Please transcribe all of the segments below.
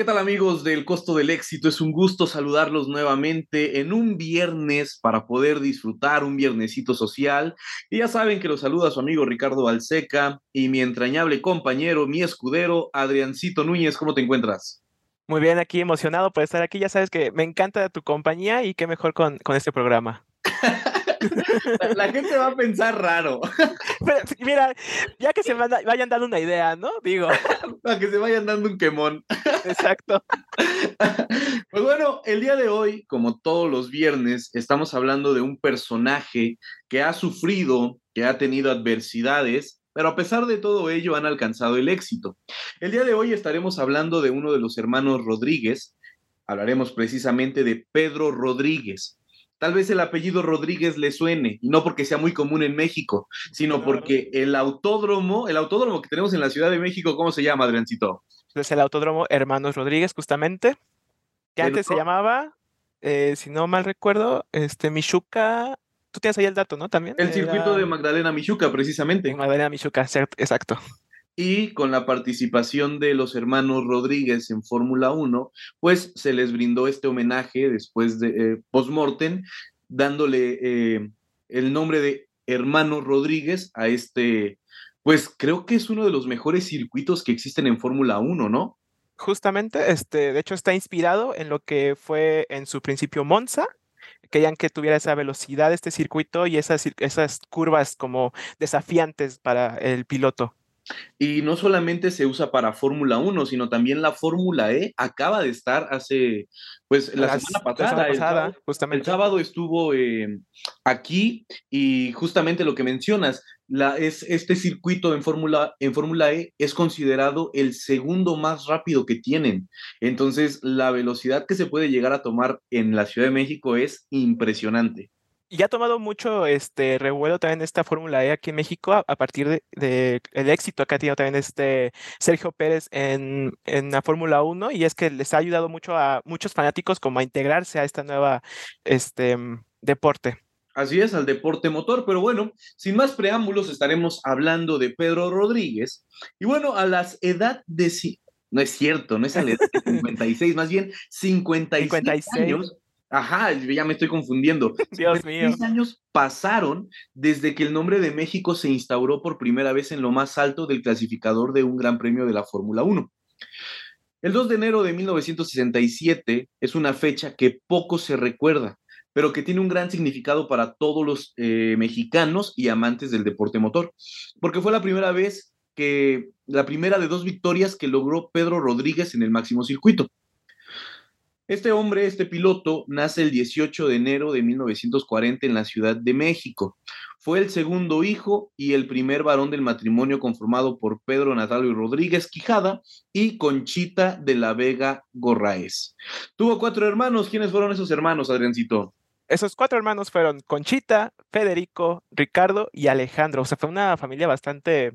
¿Qué tal amigos del Costo del Éxito? Es un gusto saludarlos nuevamente en un viernes para poder disfrutar un viernesito social. Y ya saben que los saluda su amigo Ricardo Alseca y mi entrañable compañero, mi escudero, Adriancito Núñez. ¿Cómo te encuentras? Muy bien, aquí emocionado por estar aquí. Ya sabes que me encanta tu compañía y qué mejor con, con este programa. La, gente va a pensar raro. mira, ya que se vayan dando una idea, ¿no? Digo. Para que se vayan dando un quemón. Exacto. Pues bueno, el día de hoy, como todos los viernes, estamos hablando de un personaje que ha sufrido, que ha tenido adversidades, pero a pesar de todo ello han alcanzado el éxito. El día de hoy estaremos hablando de uno de los hermanos Rodríguez. Hablaremos precisamente de Pedro Rodríguez. Tal vez el apellido Rodríguez le suene, y no porque sea muy común en México, sino porque el autódromo, el autódromo que tenemos en la Ciudad de México, ¿cómo se llama, Adriancito? Es el autódromo Hermanos Rodríguez, justamente, que antes se llamaba, eh, si no mal recuerdo, este Michuca. Tú tienes ahí el dato, ¿no? También. El circuito de Magdalena Michuca, precisamente. Magdalena Michuca, exacto y con la participación de los hermanos Rodríguez en Fórmula 1, pues se les brindó este homenaje después de eh, post-mortem, dándole eh, el nombre de hermano Rodríguez a este, pues creo que es uno de los mejores circuitos que existen en Fórmula 1, ¿no? Justamente, este, de hecho está inspirado en lo que fue en su principio Monza, querían que tuviera esa velocidad este circuito y esas, esas curvas como desafiantes para el piloto. Y no solamente se usa para Fórmula 1, sino también la Fórmula E acaba de estar hace, pues la semana pasada, el, sábado, justamente. el sábado estuvo eh, aquí y justamente lo que mencionas, la, es, este circuito en Fórmula en Fórmula E es considerado el segundo más rápido que tienen. Entonces, la velocidad que se puede llegar a tomar en la Ciudad de México es impresionante y ha tomado mucho este revuelo también esta Fórmula E aquí en México a, partir del de, el éxito que ha tenido también este Sergio Pérez en, en la Fórmula 1 y es que les ha ayudado mucho a muchos fanáticos como a integrarse a esta nueva este, deporte. Así es, al deporte motor, pero bueno, sin más preámbulos estaremos hablando de Pedro Rodríguez. Y bueno, a las edad de... No es cierto, no es a la edad de 56, más bien 56, 56. años Ajá, ya me estoy confundiendo. Dios mío. años pasaron desde que el nombre de México se instauró por primera vez en lo más alto del clasificador de un gran premio de la Fórmula 1. El 2 de enero de 1967 es una fecha que poco se recuerda, pero que tiene un gran significado para todos los eh, mexicanos y amantes del deporte motor, porque fue la primera vez que, la primera de dos victorias que logró Pedro Rodríguez en el máximo circuito. Este hombre, este piloto, nace el 18 de enero de 1940 en la Ciudad de México. Fue el segundo hijo y el primer varón del matrimonio conformado por Pedro Natalio Rodríguez Quijada y Conchita de la Vega Gorraez. Tuvo cuatro hermanos. ¿Quiénes fueron esos hermanos, Adriancito? Esos cuatro hermanos fueron Conchita, Federico, Ricardo y Alejandro. O sea, fue una familia bastante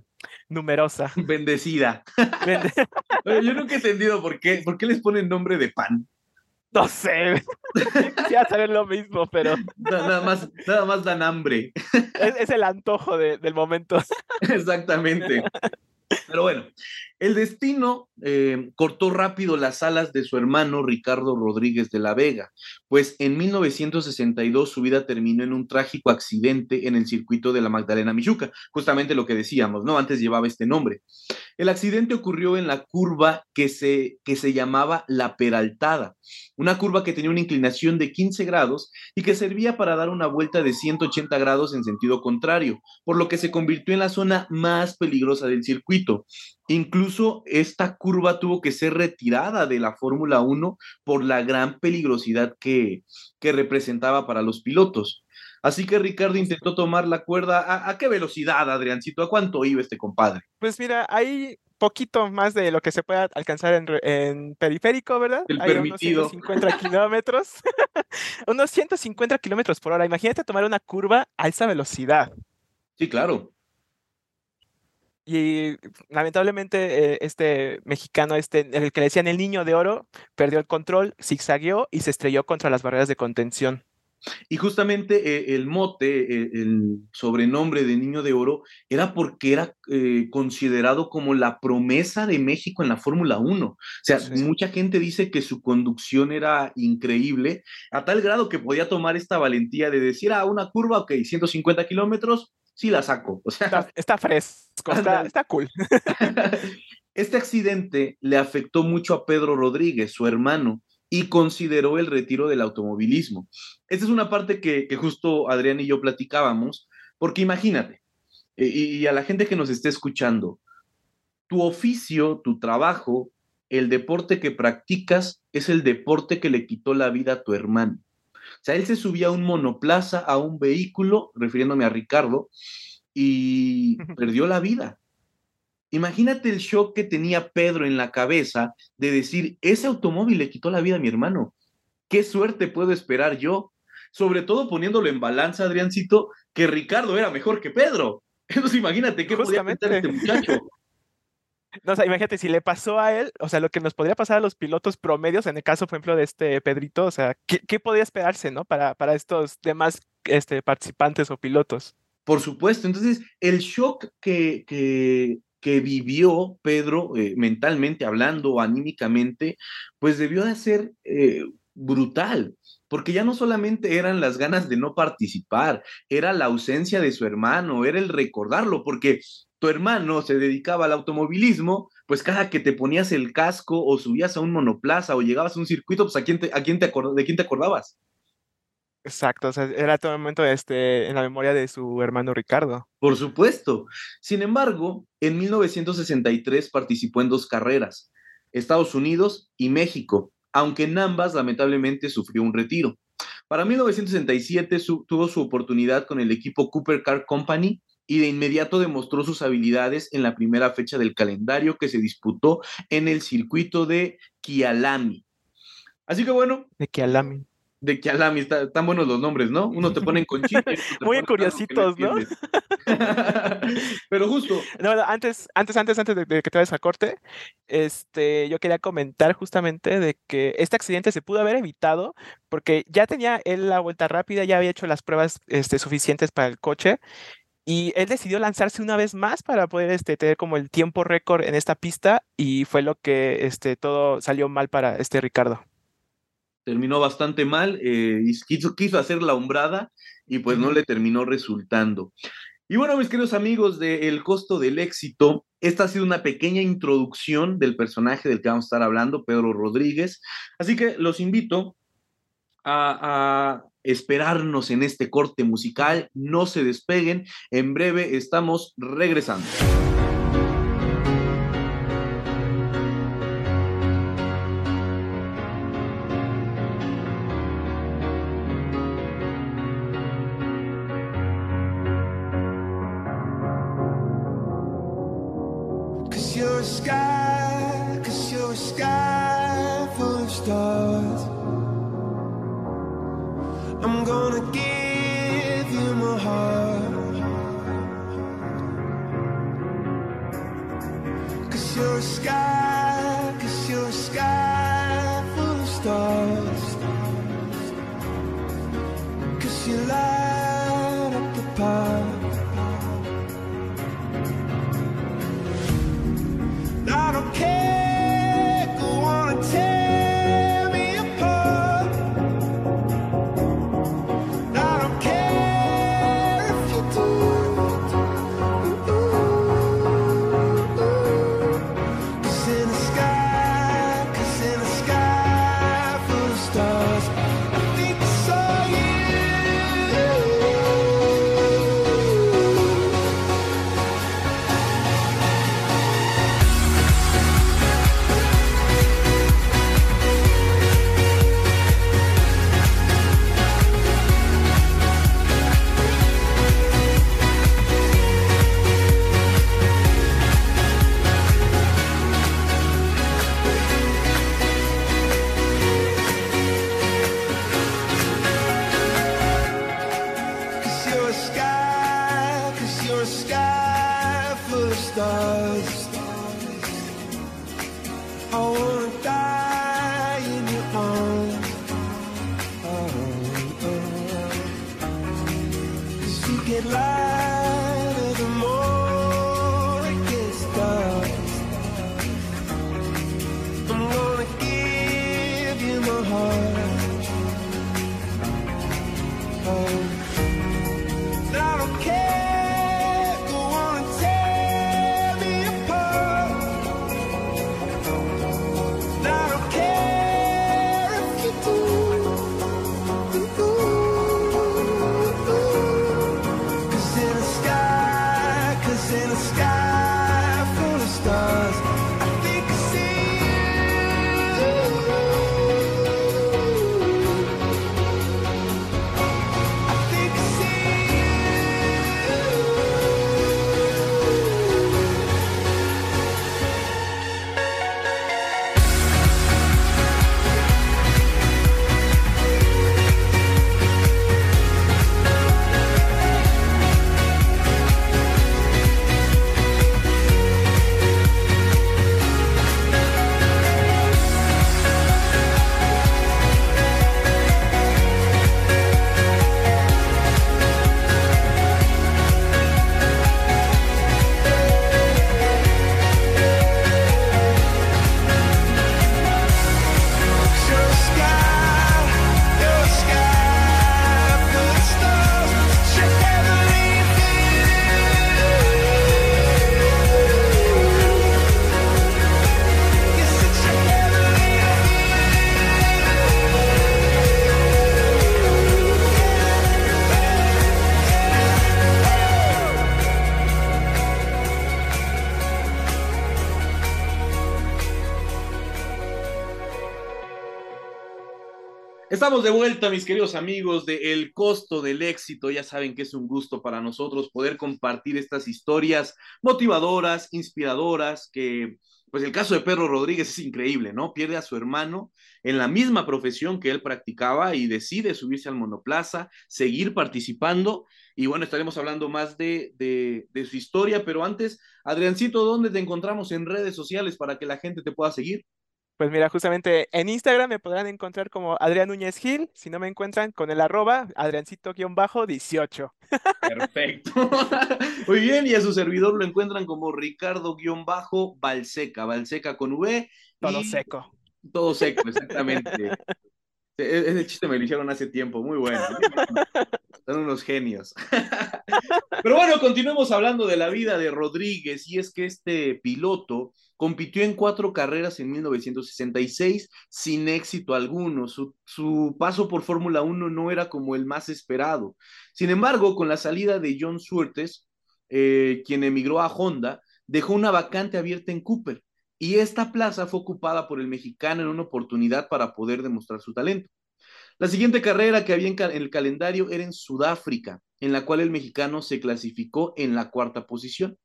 numerosa. Bendecida. Yo nunca he entendido por qué, por qué les ponen nombre de pan. No sé. Ya saber lo mismo, pero. Nada más, nada más dan hambre. Es, el antojo del momento. Exactamente. Pero bueno, el destino eh, cortó rápido las alas de su hermano Ricardo Rodríguez de la Vega, pues en 1962 su vida terminó en un trágico accidente en el circuito de la Magdalena Michuca, justamente lo que decíamos, ¿no? Antes llevaba este nombre. El accidente ocurrió en la curva que se, que se llamaba La Peraltada, una curva que tenía una inclinación de 15 grados y que servía para dar una vuelta de 180 grados en sentido contrario, por lo que se convirtió en la zona más peligrosa del circuito. Incluso esta curva tuvo que ser retirada de la Fórmula 1 por la gran peligrosidad que, que representaba para los pilotos. Así que Ricardo intentó tomar la cuerda. ¿A, qué velocidad, Adriancito? ¿A cuánto iba este compadre? Pues mira, hay poquito más de lo que se puede alcanzar en, periférico, ¿verdad? El permitido. Unos 150 kilómetros. unos 150 kilómetros por hora. Imagínate tomar una curva a esa velocidad. Sí, claro. Y lamentablemente eh, este mexicano, este, el que le decían el niño de oro, perdió el control, zigzagueó y se estrelló contra las barreras de contención. Y justamente eh, el mote, eh, el sobrenombre de Niño de Oro, era porque era eh, considerado como la promesa de México en la Fórmula 1. O sea, mucha gente dice que su conducción era increíble, a tal grado que podía tomar esta valentía de decir, ah, una curva, ok, 150 kilómetros, sí la saco. O sea, está, fresco, está, está cool. Este accidente le afectó mucho a Pedro Rodríguez, su hermano, y consideró el retiro del automovilismo. Esta es una parte que, justo Adrián y yo platicábamos, porque imagínate, y, a la gente que nos esté escuchando, tu oficio, tu trabajo, el deporte que practicas es el deporte que le quitó la vida a tu hermano. O sea, él se subía a un monoplaza, a un vehículo, refiriéndome a Ricardo, y perdió la vida. Imagínate el shock que tenía Pedro en la cabeza de decir, ese automóvil le quitó la vida a mi hermano. ¿Qué suerte puedo esperar yo? Sobre todo poniéndolo en balanza, Adriancito, que Ricardo era mejor que Pedro. Entonces imagínate qué podía pensar este muchacho. No, o sea, imagínate, si le pasó a él, o sea, lo que nos podría pasar a los pilotos promedios, en el caso, por ejemplo, de este Pedrito, o sea, ¿qué, podía esperarse, no? Para, para estos demás este, participantes o pilotos. Por supuesto, entonces el shock que, que, vivió Pedro eh, mentalmente hablando, anímicamente, pues debió de ser eh, brutal, porque ya no solamente eran las ganas de no participar, era la ausencia de su hermano, era el recordarlo, porque tu hermano se dedicaba al automovilismo, pues cada que te ponías el casco o subías a un monoplaza o llegabas a un circuito, pues ¿a quién te, a quién te ¿de quién te acordabas? Exacto, o sea, era todo el momento este, en la memoria de su hermano Ricardo. Por supuesto. Sin embargo, en 1963 participó en dos carreras, Estados Unidos y México, aunque en ambas lamentablemente sufrió un retiro. Para 1967 tuvo su oportunidad con el equipo Cooper Car Company y de inmediato demostró sus habilidades en la primera fecha del calendario que se disputó en el circuito de Kialami. Así que bueno. De Kialami de Kialami, están buenos los nombres, ¿no? Uno te ponen con Muy curiositos, ¿no? Pero justo. No, antes, antes, antes, antes de, que te vayas a corte, este, yo quería comentar justamente de que este accidente se pudo haber evitado porque ya tenía él la vuelta rápida, ya había hecho las pruebas este, suficientes para el coche y él decidió lanzarse una vez más para poder este, tener como el tiempo récord en esta pista y fue lo que este, todo salió mal para este Ricardo terminó bastante mal, eh, quiso, quiso hacer la umbrada y pues no le terminó resultando. Y bueno, mis queridos amigos de El costo del éxito, esta ha sido una pequeña introducción del personaje del que vamos a estar hablando, Pedro Rodríguez. Así que los invito a, a esperarnos en este corte musical. No se despeguen. En breve estamos regresando. cause you're a sky, cause you're a sky. stars. Estamos de vuelta, mis queridos amigos, de El costo del éxito. Ya saben que es un gusto para nosotros poder compartir estas historias motivadoras, inspiradoras, que pues el caso de Pedro Rodríguez es increíble, ¿no? Pierde a su hermano en la misma profesión que él practicaba y decide subirse al monoplaza, seguir participando. Y bueno, estaremos hablando más de, de, de su historia, pero antes, Adriancito, ¿dónde te encontramos en redes sociales para que la gente te pueda seguir? Pues mira, justamente en Instagram me podrán encontrar como Adrián Núñez Gil, si no me encuentran con el arroba Adriancito-18. Perfecto. Muy bien, y a su servidor lo encuentran como Ricardo-Balseca, Balseca con V. Todo y- seco. Todo seco, exactamente. E- Ese chiste me lo hicieron hace tiempo, muy bueno. Son unos genios. Pero bueno, continuemos hablando de la vida de Rodríguez, y es que este piloto compitió en cuatro carreras en 1966 sin éxito alguno. Su, su paso por Fórmula 1 no era como el más esperado. Sin embargo, con la salida de John Surtees, eh, quien emigró a Honda, dejó una vacante abierta en Cooper y esta plaza fue ocupada por el mexicano en una oportunidad para poder demostrar su talento. La siguiente carrera que había en, el calendario era en Sudáfrica, en la cual el mexicano se clasificó en la cuarta posición.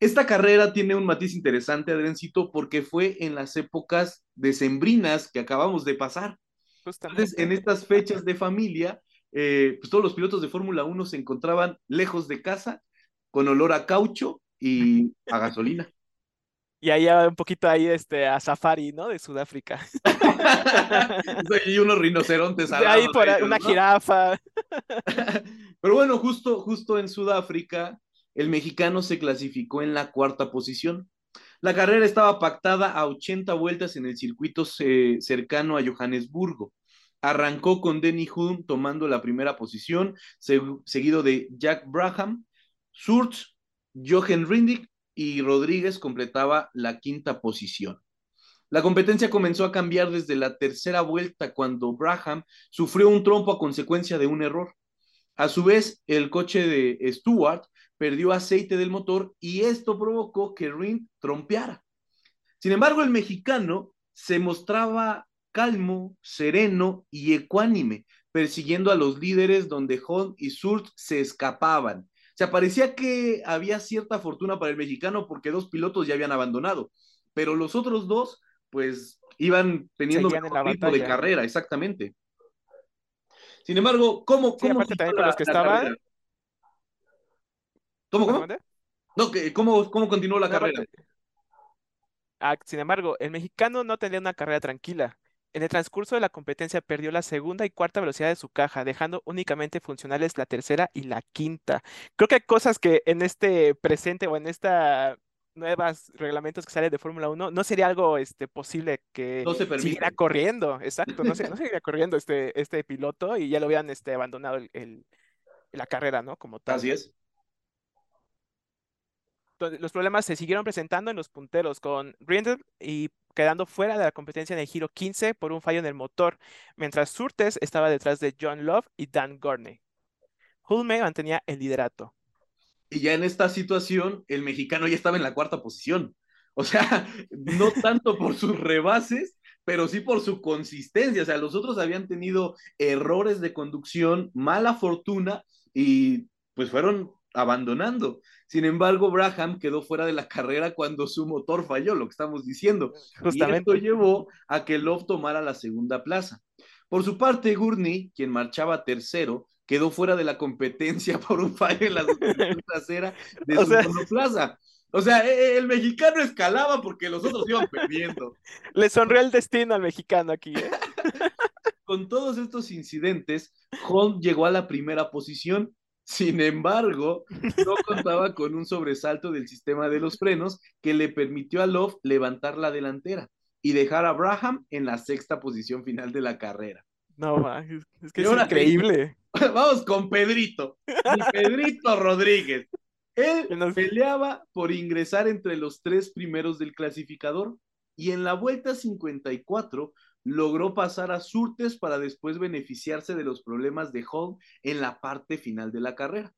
Esta carrera tiene un matiz interesante, Adrencito, porque fue en las épocas decembrinas que acabamos de pasar. Entonces, en estas fechas de familia, eh, pues todos los pilotos de Fórmula 1 se encontraban lejos de casa, con olor a caucho y a gasolina. Y ahí un poquito ahí este, a Safari, ¿no? De Sudáfrica. y unos rinocerontes De al ahí por ellos, una ¿no? jirafa. Pero bueno, justo, justo en Sudáfrica, el mexicano se clasificó en la cuarta posición. La carrera estaba pactada a 80 vueltas en el circuito eh, cercano a Johannesburgo. Arrancó con Denny Hume tomando la primera posición, seg- seguido de Jack Brabham, Surts, Jochen Rindig y Rodríguez completaba la quinta posición. La competencia comenzó a cambiar desde la tercera vuelta cuando Braham sufrió un trompo a consecuencia de un error. A su vez, el coche de Stewart perdió aceite del motor y esto provocó que Ring trompeara. Sin embargo, el mexicano se mostraba calmo, sereno y ecuánime, persiguiendo a los líderes donde Hunt y Surt se escapaban. Sea, parecía que había cierta fortuna para el mexicano porque dos pilotos ya habían abandonado, pero los otros dos, pues, iban teniendo Seguían mejor ritmo de carrera, exactamente. Sin embargo, ¿cómo, Sí, cómo también con los que estaban. ¿Cómo. No, ¿cómo, cómo continuó la No, carrera? aparte- Ah, sin embargo, el mexicano no tenía una carrera tranquila. En el transcurso de la competencia perdió la segunda y cuarta velocidad de su caja, dejando únicamente funcionales la tercera y la quinta. Creo que hay cosas que en este presente o en esta nuevos reglamentos que salen de Fórmula 1, no sería algo este, posible que No se siguiera corriendo, exacto, no, se- no seguiría corriendo este, este piloto y ya lo hubieran este, abandonado el- el- la carrera, ¿no? Como tal. Así es. Los problemas se siguieron presentando en los punteros, con Rindle y quedando fuera de la competencia en el giro 15 por un fallo en el motor, mientras Surtees estaba detrás de John Love y Dan Gurney. Hulme mantenía el liderato. Y ya en esta situación, el mexicano ya estaba en la cuarta posición. O sea, no tanto por sus rebases, pero sí por su consistencia. O sea, los otros habían tenido errores de conducción, mala fortuna y pues fueron abandonando. Sin embargo, Braham quedó fuera de la carrera cuando su motor falló, lo que estamos diciendo. Y esto llevó a que Love tomara la segunda plaza. Por su parte, Gurney, quien marchaba tercero, quedó fuera de la competencia por un fallo en la trasera de O su sea- monoplaza. O sea, eh, el mexicano escalaba porque los otros iban perdiendo. Le sonrió el destino al mexicano aquí, ¿eh? Con todos estos incidentes, Holm llegó a la primera posición. Sin embargo, no contaba con un sobresalto del sistema de los frenos que le permitió a Love levantar la delantera y dejar a Braham en la sexta posición final de la carrera. No, es que es increíble. Vamos con Pedrito, mi Pedrito Rodríguez. Él nos- peleaba por ingresar entre los tres primeros del clasificador y en la vuelta 54 logró pasar a Surtes para después beneficiarse de los problemas de Hall en la parte final de la carrera.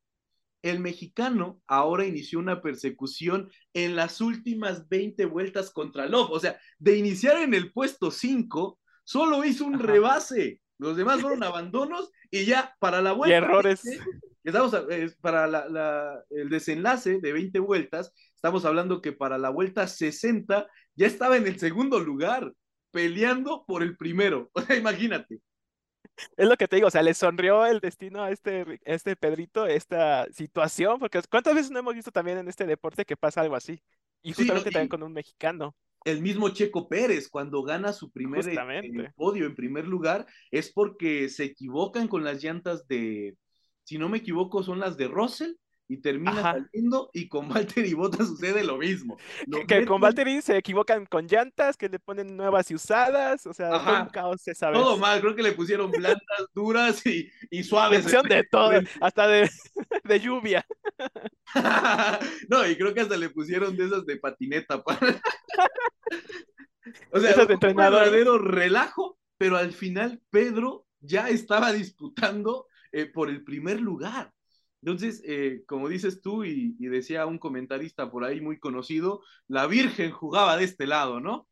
El mexicano ahora inició una persecución en las últimas 20 vueltas contra Love. O sea, de iniciar en el puesto 5, solo hizo un Ajá. rebase. Los demás fueron abandonos y ya para la Y vuelta. errores. 20, estamos para la- la- el desenlace de 20 vueltas, estamos hablando que para la vuelta 60 ya estaba en el segundo lugar, peleando por el primero. O sea, imagínate. Es lo que te digo, o sea, le sonrió el destino a este, este Pedrito, esta situación, porque ¿cuántas veces no hemos visto también en este deporte que pasa algo así? Y Sí, no, justamente y- también con un mexicano. el mismo Checo Pérez, cuando gana su primer Justamente. eh, podio en primer lugar, es porque se equivocan con las llantas de, si no me equivoco, son las de Russell y termina Ajá. saliendo y con Valtteri Bottas sucede lo mismo. Lo Que, con Valtteri se equivocan con llantas, que le ponen nuevas y usadas, o sea, fue un caos esa vez. Todo mal, creo que le pusieron blandas, duras y, y suaves. de todo, hasta de, de lluvia. no, y creo que hasta le pusieron de esas de patineta. pa- o sea, Esas de un verdadero relajo, pero al final Pedro ya estaba disputando eh, por el primer lugar. Entonces, eh, como dices tú, y, y decía un comentarista por ahí muy conocido, la Virgen jugaba de este lado, ¿no?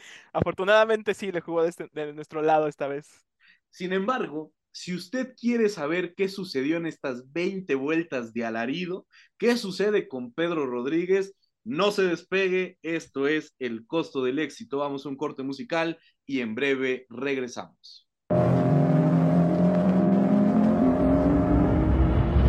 Afortunadamente sí le jugó de, este- de nuestro lado esta vez. Sin embargo, si usted quiere saber qué sucedió en estas 20 vueltas de alarido, qué sucede con Pedro Rodríguez, no se despegue, esto es el costo del éxito. Vamos a un corte musical y en breve regresamos.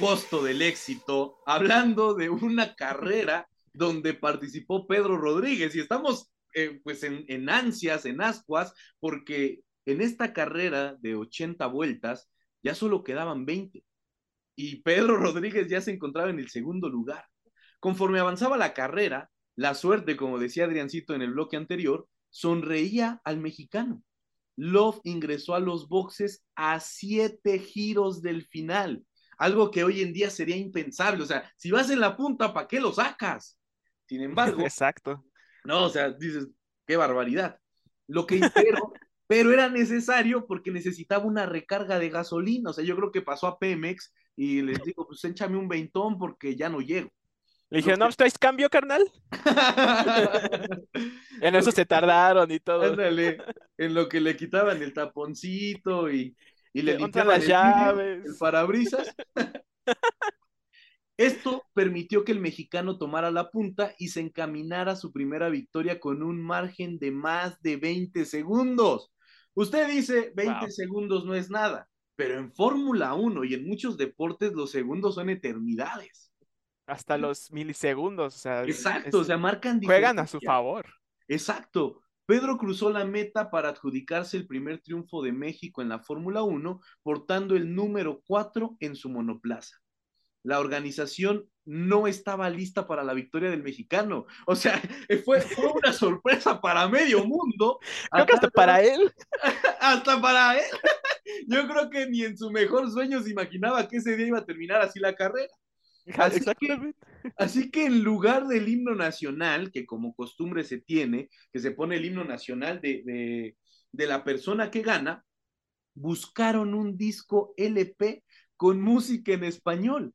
Costo del éxito, hablando de una carrera donde participó Pedro Rodríguez y estamos eh, pues en, ansias, en ascuas, porque en esta carrera de 80 vueltas ya solo quedaban 20 y Pedro Rodríguez ya se encontraba en el segundo lugar. Conforme avanzaba la carrera, la suerte, como decía Adriancito en el bloque anterior, sonreía al mexicano. Love ingresó a los boxes a siete giros del final, algo que hoy en día sería impensable. O sea, si vas en la punta, ¿para qué lo sacas? Sin embargo, Exacto. no, o sea, dices, qué barbaridad. Lo que pero, pero era necesario porque necesitaba una recarga de gasolina. O sea, yo creo que pasó a Pemex y les digo, pues échame un veintón porque ya no llego. Le dije, no, ¿traes cambio, carnal? En eso se tardaron y todo. Ándale, en lo que le quitaban el taponcito y, y le ¿Dónde están limpiaban las el vidrio, llaves? el parabrisas. Esto permitió que el mexicano tomara la punta y se encaminara a su primera victoria con un margen de más de 20 segundos. Usted dice 20 Wow. segundos no es nada, pero en Fórmula 1 y en muchos deportes los segundos son eternidades. Hasta los milisegundos. O sea, Exacto, es- o sea, marcan juegan a su favor. Exacto. Pedro cruzó la meta para adjudicarse el primer triunfo de México en la Fórmula 1, portando el número 4 en su monoplaza. La organización no estaba lista para la victoria del mexicano. O sea, fue, fue una sorpresa para medio mundo. Creo que hasta Hasta- para él. hasta para él. Yo creo que ni en su mejor sueño se imaginaba que ese día iba a terminar así la carrera. Así que-. Así que en lugar del himno nacional, que como costumbre se tiene, que se pone el himno nacional de, de, de la persona que gana, buscaron un disco LP con música en español.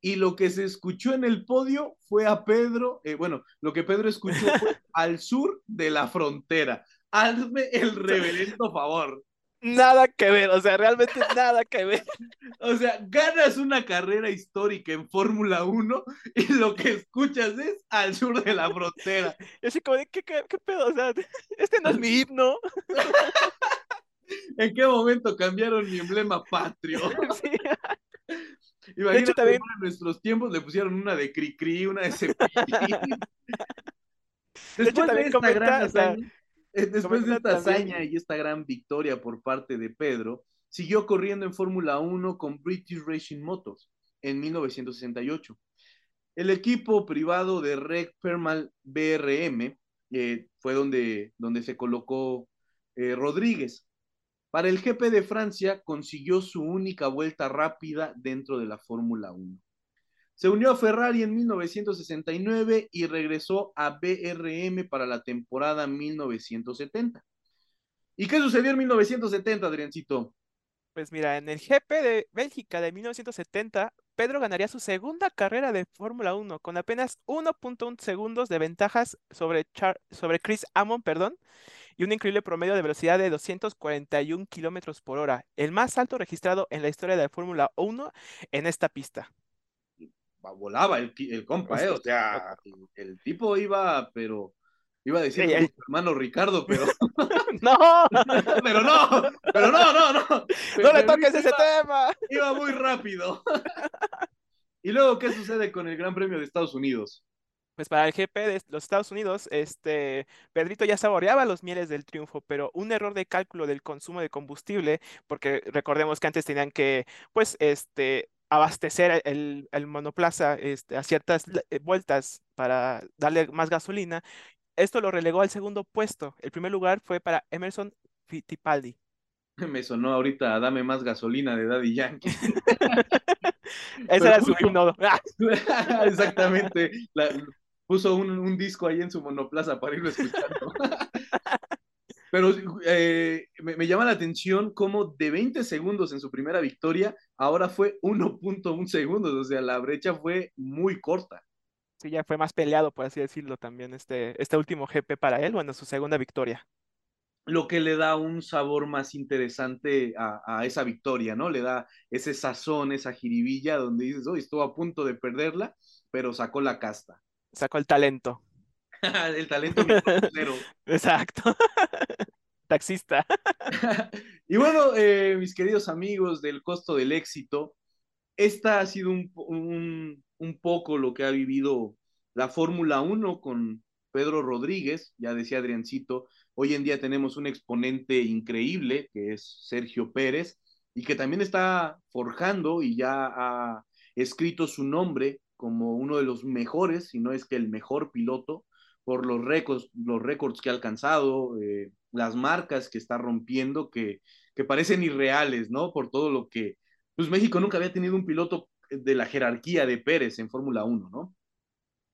Y lo que se escuchó en el podio fue a Pedro, eh, bueno, lo que Pedro escuchó fue al sur de la frontera. Hazme el reverendo favor. Nada que ver, o sea, realmente nada que ver. O sea, ganas una carrera histórica en Fórmula 1 y lo que escuchas es al sur de la frontera. Yo así como de, ¿qué, qué, qué pedo? O sea, este no es mi himno. ¿En qué momento cambiaron mi emblema patrio? Sí. Imagínate también- en nuestros tiempos le pusieron una de Cricri, una de Cepillín. De hecho, también esta gran comenta, o sea, hazaña- eh, después de esta hazaña y esta gran victoria por parte de Pedro, siguió corriendo en Fórmula 1 con British Racing Motors en 1968. El equipo privado de Reg Permal BRM eh, fue donde, donde se colocó eh, Rodríguez. Para el GP de Francia consiguió su única vuelta rápida dentro de la Fórmula 1. Se unió a Ferrari en 1969 y regresó a BRM para la temporada 1970. ¿Y qué sucedió en 1970, Adriancito? Pues mira, en el GP de Bélgica de 1970, Pedro ganaría su segunda carrera de Fórmula 1 con apenas 1.1 segundos de ventajas sobre, Chris Amon, perdón, y un increíble promedio de velocidad de 241 kilómetros por hora, el más alto registrado en la historia de la Fórmula 1 en esta pista. Volaba el, el compa, ¿eh? O sea, el, el, tipo iba, pero iba a decir Sí, el- su hermano Ricardo, pero, ¡No! pero no, pero no, no, no. ¡No le toques ese tema! Iba muy rápido. y luego, ¿qué sucede con el Gran Premio de Estados Unidos? pues para el GP de los Estados Unidos, este Pedrito ya saboreaba los mieles del triunfo, pero un error de cálculo del consumo de combustible, porque recordemos que antes tenían que, pues, este, abastecer el, el monoplaza este, a ciertas eh, vueltas para darle más gasolina. Esto lo relegó al segundo puesto. El primer lugar fue para Emerson Fittipaldi. Me sonó ahorita Dame más gasolina de Daddy Yankee. Ese era su himno. Exactamente. puso un, disco ahí en su monoplaza para irlo escuchando. Pero eh, me, llama la atención cómo de 20 segundos en su primera victoria, ahora fue 1.1 segundos. O sea, la brecha fue muy corta. Sí, ya fue más peleado, por así decirlo, también este, este último GP para él, bueno, su segunda victoria lo que le da un sabor más interesante a, esa victoria, ¿no? Le da ese sazón, esa jiribilla donde dices, hoy estuvo a punto de perderla, pero sacó la casta. Sacó el talento. el talento cero. Exacto. Taxista. y bueno, eh, mis queridos amigos del costo del éxito, esta ha sido un, un poco lo que ha vivido la Fórmula 1 con Pedro Rodríguez, ya decía Adriancito, Hoy en día tenemos un exponente increíble que es Sergio Pérez y que también está forjando y ya ha escrito su nombre como uno de los mejores, si no es que el mejor piloto, por los récords, los récords que ha alcanzado, eh, las marcas que está rompiendo, que, que parecen irreales, ¿no? Por todo lo que, pues México nunca había tenido un piloto de la jerarquía de Pérez en Fórmula 1, ¿no?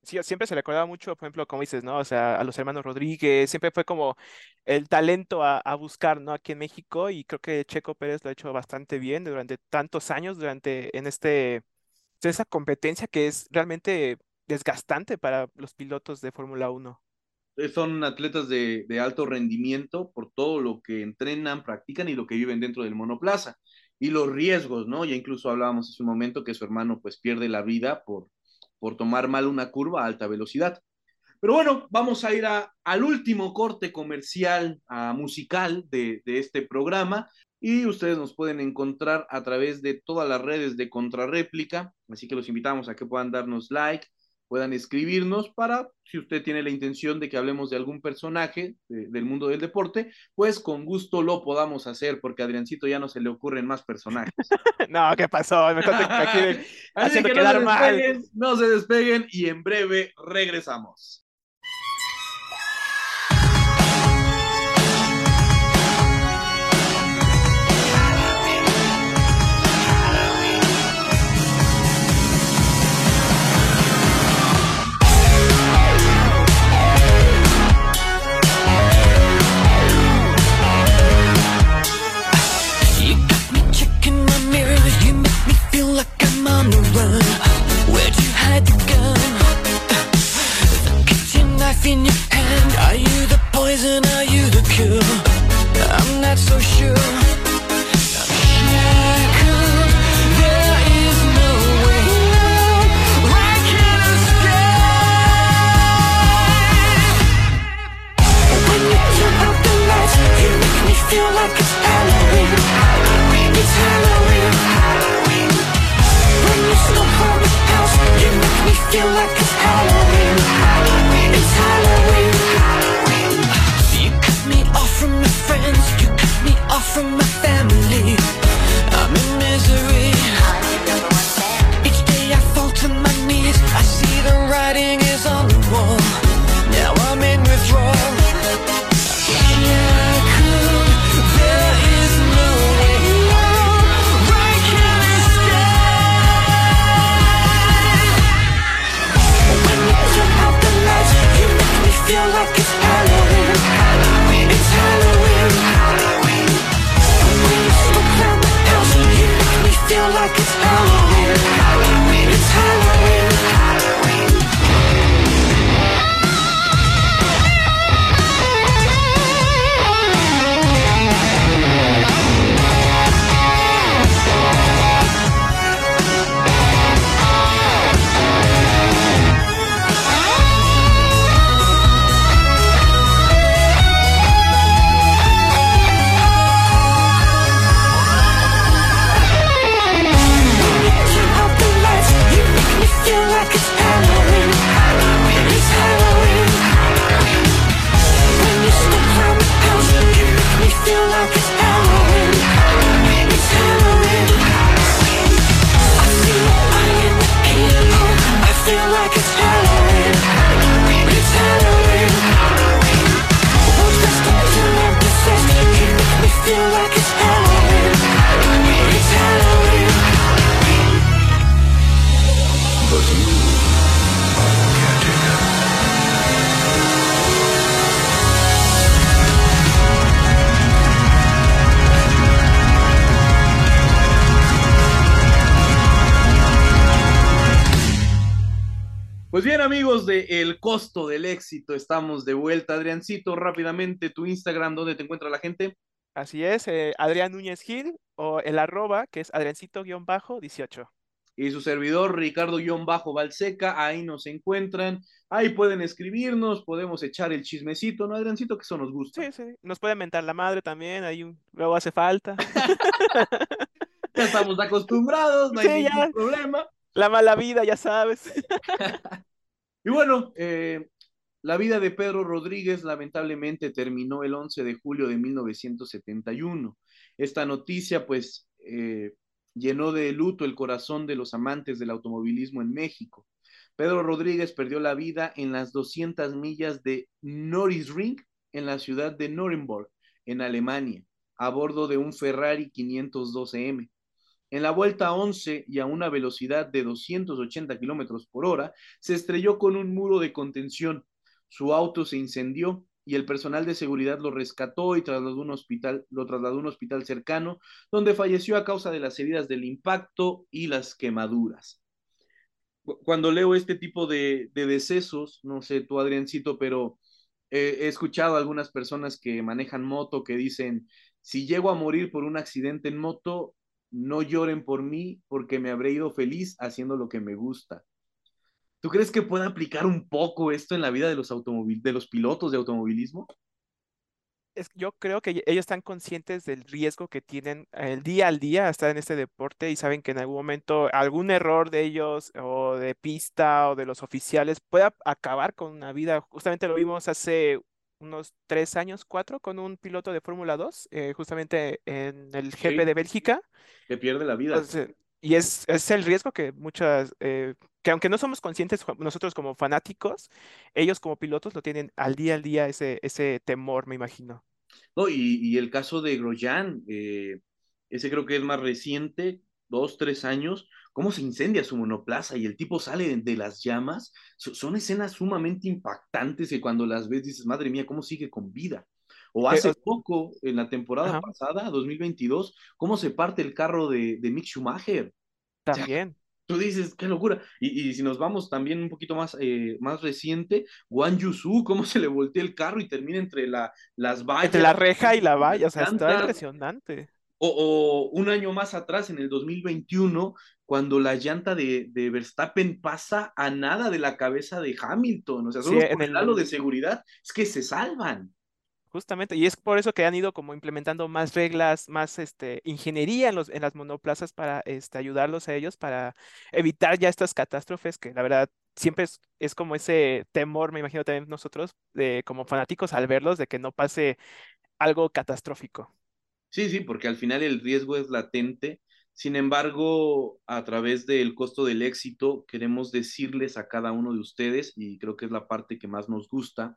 sí, siempre se le acordaba mucho, por ejemplo, como dices, ¿no? O sea, a los hermanos Rodríguez, siempre fue como el talento a, buscar, ¿no? Aquí en México, y creo que Checo Pérez lo ha hecho bastante bien durante tantos años, durante, en este, esa competencia que es realmente desgastante para los pilotos de Fórmula 1. Eh, son atletas de, alto rendimiento por todo lo que entrenan, practican y lo que viven dentro del monoplaza. Y los riesgos, ¿no? Ya incluso hablábamos hace un momento que su hermano pues pierde la vida por, por tomar mal una curva a alta velocidad. Pero bueno, vamos a ir al último corte comercial musical de, de, este programa y ustedes nos pueden encontrar a través de todas las redes de Contrarréplica, así que los invitamos a que puedan darnos like, puedan escribirnos para, si usted tiene la intención de que hablemos de algún personaje del mundo del deporte, pues con gusto lo podamos hacer, porque a Adriancito ya no se le ocurren más personajes. no, ¿qué pasó? Me aquí Así que no se, despeguen, no se despeguen y en breve regresamos. Amigos de El Costo del Éxito, estamos de vuelta. Adriancito, rápidamente, tu Instagram, ¿dónde te encuentra la gente? Así es, eh, Adrián Núñez Gil o el arroba que es Adriancito-18. Y su servidor, Ricardo-Balseca, ahí nos encuentran. Ahí pueden escribirnos, podemos echar el chismecito, ¿no, Adriancito? Que eso nos gusta. Sí, sí, nos puede mentar la madre también, ahí un- luego hace falta. Ya estamos acostumbrados, no hay Sí, ningún ya. problema. La mala vida, ya sabes. Y bueno, eh, la vida de Pedro Rodríguez lamentablemente terminó el 11 de julio de 1971. Esta noticia pues eh, llenó de luto el corazón de los amantes del automovilismo en México. Pedro Rodríguez perdió la vida en las 200 millas de Nürburgring en la ciudad de Nuremberg, en Alemania, a bordo de un Ferrari 512M. En la vuelta 11 y a una velocidad de 280 kilómetros por hora, se estrelló con un muro de contención. Su auto se incendió y el personal de seguridad lo rescató y trasladó lo trasladó a un hospital cercano, donde falleció a causa de las heridas del impacto y las quemaduras. Cu- Cuando leo este tipo de, de decesos, no sé tú, Adriancito, pero eh, he escuchado a algunas personas que manejan moto que dicen, si llego a morir por un accidente en moto, no lloren por mí porque me habré ido feliz haciendo lo que me gusta. ¿Tú crees que pueda aplicar un poco esto en la vida de los de los pilotos de automovilismo? Es, yo creo que ellos están conscientes del riesgo que tienen el día al día a estar en este deporte y saben que en algún momento algún error de ellos o de pista o de los oficiales puede a- acabar con una vida. Justamente lo vimos hace unos tres años, cuatro, con un piloto de Fórmula 2, eh, justamente en el GP Sí. de Bélgica. Que pierde la vida. Entonces, y es, es el riesgo que muchas, eh, que aunque no somos conscientes nosotros como fanáticos, ellos como pilotos lo tienen al día al día ese, ese temor, me imagino. No, y, y el caso de Grosjean, eh, ese creo que es más reciente, dos, tres años, cómo se incendia su monoplaza y el tipo sale de, de las llamas. So- son escenas sumamente impactantes que cuando las ves dices, madre mía, ¿cómo sigue con vida? O hace poco, en la temporada Ajá. pasada, 2022, cómo se parte el carro de, de Mick Schumacher. O sea, También. Tú dices, qué locura. Y, y si nos vamos también un poquito más, eh, más reciente, Wang Yusu, cómo se le voltea el carro y termina entre la, las vallas. Entre la reja y la valla, o sea, está impresionante. O, o un año más atrás, en el 2021, cuando la llanta de, de Verstappen pasa a nada de la cabeza de Hamilton. O sea, Sí, solo en por el el- halo de seguridad, es que se salvan. Justamente, y es por eso que han ido como implementando más reglas, más este, ingeniería en los, en las monoplazas para este, ayudarlos a ellos para evitar ya estas catástrofes que la verdad siempre es, es como ese temor, me imagino también nosotros, de, como fanáticos al verlos, de que no pase algo catastrófico. Sí, sí, porque al final el riesgo es latente. Sin embargo, a través del costo del éxito, queremos decirles a cada uno de ustedes, y creo que es la parte que más nos gusta,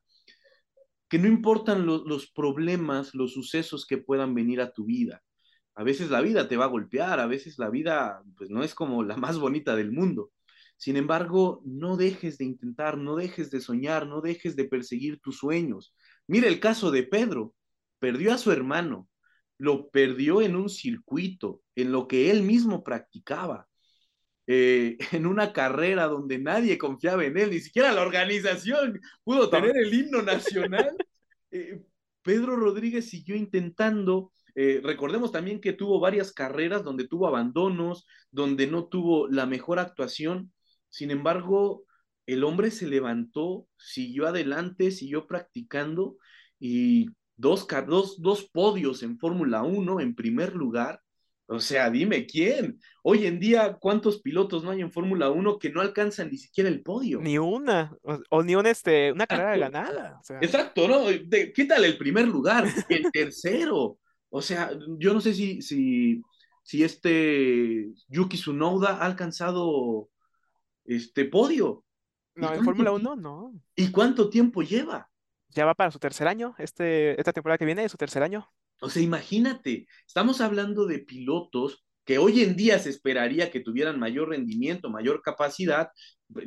que no importan lo- los problemas, los sucesos que puedan venir a tu vida. A veces la vida te va a golpear, a veces la vida pues no es como la más bonita del mundo. Sin embargo, no dejes de intentar, no dejes de soñar, no dejes de perseguir tus sueños. Mira el caso de Pedro, perdió a su hermano, lo perdió en un circuito, en lo que él mismo practicaba, eh, en una carrera donde nadie confiaba en él, ni siquiera la organización pudo tener el himno nacional. Eh, Pedro Rodríguez siguió intentando. eh, recordemos también que tuvo varias carreras donde tuvo abandonos, donde no tuvo la mejor actuación. Sin embargo, el hombre se levantó, siguió adelante, siguió practicando y dos, dos, dos podios en Fórmula 1 en primer lugar. O sea, dime quién. Hoy en día, ¿cuántos pilotos no hay en Fórmula 1 que no alcanzan ni siquiera el podio? Ni una, o, o ni una, este, una carrera Exacto. ganada. o sea, Exacto, ¿no? De- quítale el primer lugar, el tercero. O sea, yo no sé si, si, si este Yuki Tsunoda ha alcanzado este podio. No, en Fórmula tiempo? 1 no. ¿Y cuánto tiempo lleva? Ya va para su tercer año. Este, esta temporada que viene es su tercer año. O sea, imagínate, estamos hablando de pilotos que hoy en día se esperaría que tuvieran mayor rendimiento, mayor capacidad,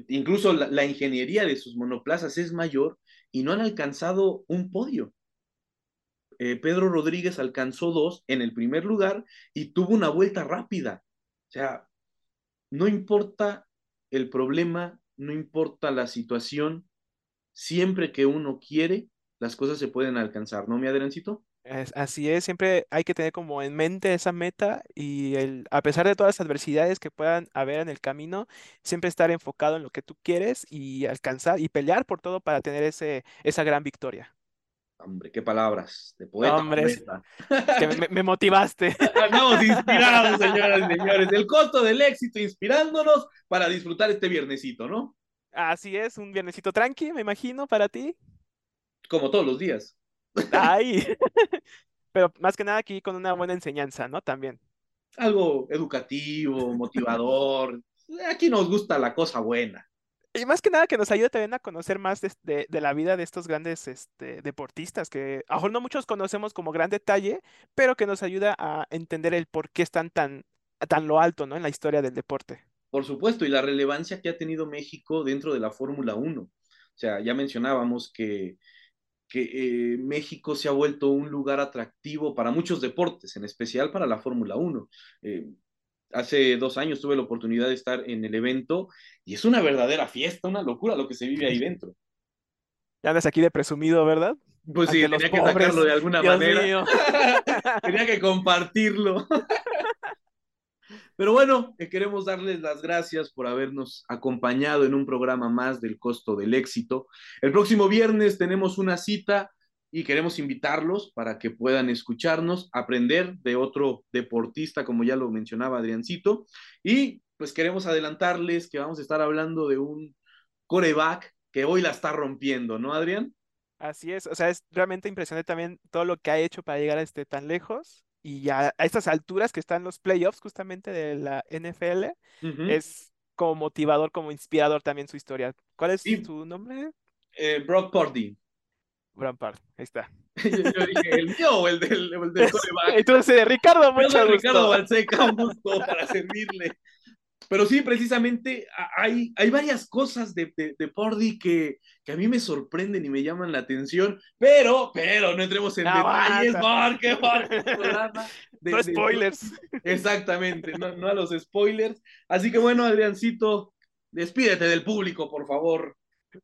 incluso la, ingeniería de sus monoplazas es mayor y no han alcanzado un podio. Eh, Pedro Rodríguez alcanzó dos en el primer lugar y tuvo una vuelta rápida. O sea, no importa el problema, no importa la situación, siempre que uno quiere, las cosas se pueden alcanzar, ¿no, mi Adriancito? Así es, siempre hay que tener como en mente esa meta y el, a pesar de todas las adversidades que puedan haber en el camino, siempre estar enfocado en lo que tú quieres y alcanzar y pelear por todo para tener ese, esa gran victoria. Hombre, qué palabras, de poeta. Hombre, que me, me motivaste. Andamos inspirados, señoras y señores. El costo del éxito inspirándonos para disfrutar este viernesito, ¿no? Así es, un viernesito tranqui, me imagino, para ti. Como todos los días. Ay, pero más que nada aquí con una buena enseñanza, ¿no? También. Algo educativo, motivador. Aquí nos gusta la cosa buena. Y más que nada que nos ayude también a conocer más de, de- de la vida de estos grandes este, deportistas que a lo mejor no muchos conocemos como gran detalle, pero que nos ayuda a entender el por qué están tan, tan lo alto, ¿no? En la historia del deporte. Por supuesto, y la relevancia que ha tenido México dentro de la Fórmula 1. O sea, ya mencionábamos que, que eh, México se ha vuelto un lugar atractivo para muchos deportes, en especial para la Fórmula 1. Eh, hace dos años tuve la oportunidad de estar en el evento y es una verdadera fiesta, una locura lo que se vive ahí dentro. Ya andas aquí de presumido, ¿verdad? Pues sí, tenía que pobres. sacarlo de alguna Dios manera. mío. Tenía que compartirlo. Pero bueno, eh, queremos darles las gracias por habernos acompañado en un programa más del costo del éxito. El próximo viernes tenemos una cita y queremos invitarlos para que puedan escucharnos, aprender de otro deportista, como ya lo mencionaba Adriancito. Y pues queremos adelantarles que vamos a estar hablando de un coreback que hoy la está rompiendo, ¿no, Adrián? Así es, o sea, es realmente impresionante también todo lo que ha hecho para llegar a este tan lejos y ya a estas alturas que están los playoffs justamente de la NFL, es como motivador, como inspirador también su historia. ¿Cuál es Sí. su nombre? Eh, Brock Purdy. Rampart, ahí está. Yo, yo dije, ¿el mío o el del, el del? Entonces, Ricardo, Yo mucho. Ricardo Balseca, un gusto para servirle. Pero sí, precisamente hay, hay varias cosas de, de, de Pordy que, que a mí me sorprenden y me llaman la atención, pero, pero no entremos en detalles Aguanta. porque, porque el de- No spoilers. Exactamente, no, no a los spoilers. Así que bueno, Adriancito, despídete del público, por favor.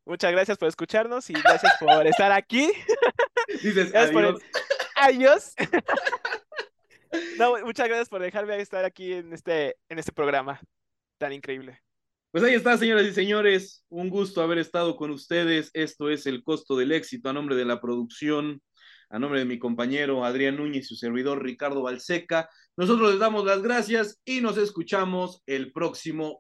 Muchas gracias por escucharnos y gracias por estar aquí. Dices Gracias por adiós. Adiós. No, muchas gracias por dejarme estar aquí en este, en este programa tan increíble. Pues ahí está, señoras y señores. Un gusto haber estado con ustedes. Esto es El Costo del Éxito a nombre de la producción, a nombre de mi compañero Adrián Núñez y su servidor Ricardo Balseca. Nosotros les damos las gracias y nos escuchamos el próximo